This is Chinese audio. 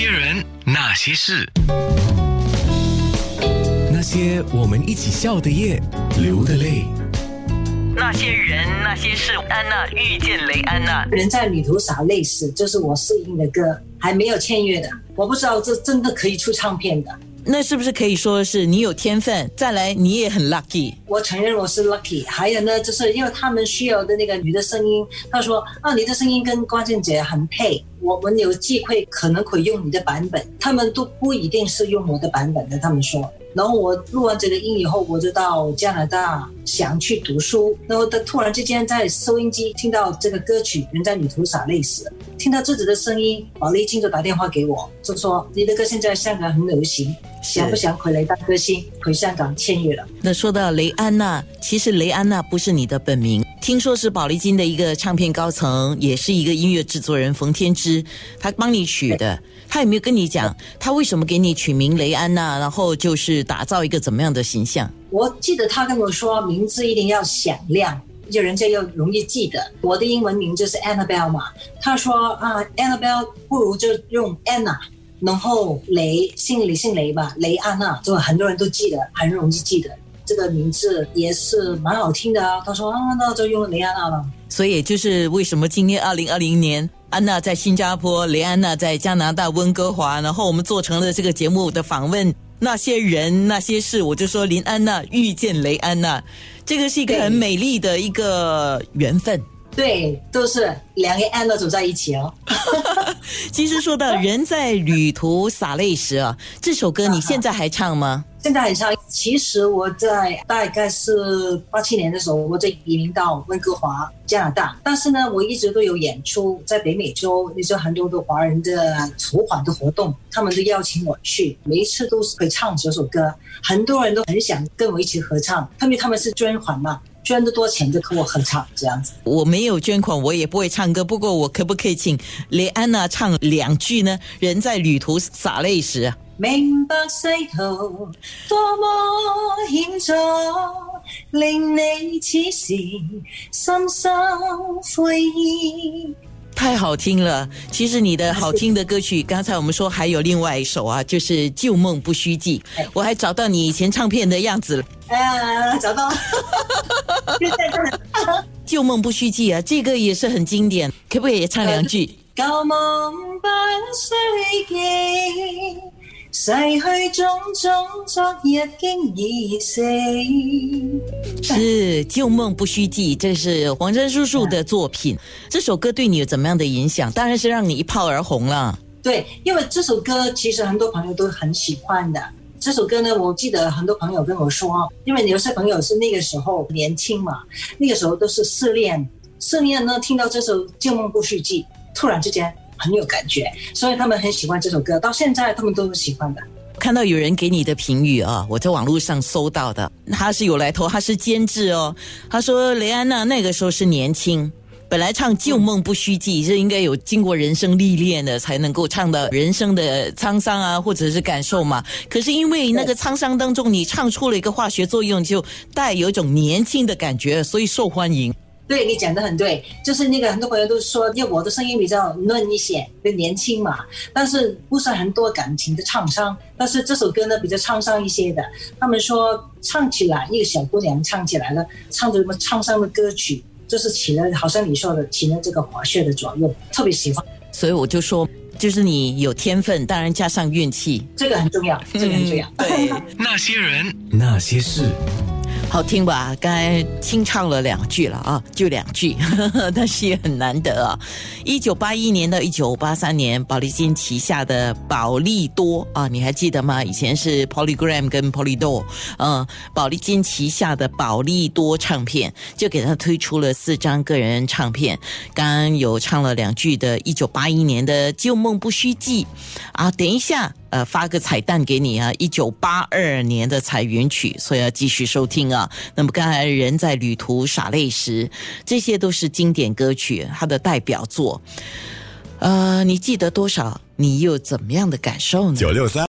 些人，那些事，那些我们一起笑的夜，流的泪。那些人，那些事，安娜遇见雷安娜。人在旅途洒泪时，就是我适应的歌，还没有签约的，我不知道这真的可以出唱片的。那是不是可以说是你有天分？再来，你也很 lucky。我承认我是 lucky。还有呢，就是因为他们需要的那个女的声音，他说啊，你的声音跟关键姐很配，我们有机会可能会用你的版本，他们都不一定是用我的版本的。他们说，然后我录完这个音以后，我就到加拿大想去读书，然后他突然之间在收音机听到这个歌曲《人在旅途洒泪时》，听到自己的声音，宝丽金就打电话给我，就说你的歌现在香港很流行。想不想回来当歌星？回香港签约了。那说到雷安娜，其实雷安娜不是你的本名，听说是宝丽金的一个唱片高层，也是一个音乐制作人冯天之，他帮你取的。他有没有跟你讲，他为什么给你取名雷安娜？然后就是打造一个怎么样的形象？我记得他跟我说，名字一定要响亮，就人家又容易记得。我的英文名就是 Annabelle 嘛，他说啊，Annabelle 不如就用 Anna。然后雷姓李姓雷吧，雷安娜，就很多人都记得，很容易记得这个名字也是蛮好听的啊。他说啊，那就用雷安娜了。所以就是为什么今天二零二零年，安娜在新加坡，雷安娜在加拿大温哥华，然后我们做成了这个节目的访问，那些人那些事，我就说林安娜遇见雷安娜，这个是一个很美丽的一个缘分。对，都是两个安娜走在一起哦。其实说到人在旅途洒泪时啊，这首歌你现在还唱吗？现在很唱。其实我在大概是八七年的时候，我就移民到温哥华加拿大。但是呢，我一直都有演出在北美洲，那些很多的华人的筹款的活动，他们都邀请我去，每一次都是会唱这首歌，很多人都很想跟我一起合唱，因为他们是捐款嘛。捐的多钱就跟我合唱这样子。我没有捐款，我也不会唱歌。不过我可不可以请雷安娜唱两句呢？人在旅途洒泪时，明白世途多么险阻，令你此时深深悔意。太好听了！其实你的好听的歌曲，刚才我们说还有另外一首啊，就是《旧梦不须记》。我还找到你以前唱片的样子了。哎，找到 了。旧梦不须记啊，这个也是很经典，可不可以唱两句？旧梦不须记，逝去种种，昨日经已死。是旧梦不须记，这是黄真叔叔的作品。这首歌对你有怎么样的影响？当然是让你一炮而红了。对，因为这首歌其实很多朋友都很喜欢的。这首歌呢，我记得很多朋友跟我说，因为有些朋友是那个时候年轻嘛，那个时候都是失恋，失恋呢，听到这首《旧梦不须记》，突然之间很有感觉，所以他们很喜欢这首歌，到现在他们都是喜欢的。看到有人给你的评语啊，我在网络上搜到的，他是有来头，他是监制哦，他说雷安娜那个时候是年轻。本来唱旧梦不须记，这应该有经过人生历练的才能够唱到人生的沧桑啊，或者是感受嘛。可是因为那个沧桑当中，你唱出了一个化学作用，就带有一种年轻的感觉，所以受欢迎。对你讲的很对，就是那个很多朋友都说，因为我的声音比较嫩一些，就年轻嘛，但是不是很多感情的创伤。但是这首歌呢，比较沧桑一些的。他们说唱起来，一个小姑娘唱起来了，唱着什么沧桑的歌曲。就是起了，好像你说的，起了这个滑雪的作用，特别喜欢。所以我就说，就是你有天分，当然加上运气，这个很重要，这个很重要。对，那些人，那些事。好听吧？刚才清唱了两句了啊，就两句，呵 呵但是也很难得啊。一九八一年到一九八三年，宝丽金旗下的宝利多啊，你还记得吗？以前是 Polygram 跟 Polydor，嗯，宝丽金旗下的宝利多唱片就给他推出了四张个人唱片。刚刚有唱了两句的，一九八一年的《旧梦不须记》啊，等一下。呃，发个彩蛋给你啊！一九八二年的彩云曲，所以要继续收听啊。那么刚才人在旅途洒泪时，这些都是经典歌曲，它的代表作。呃，你记得多少？你又怎么样的感受呢？九六三。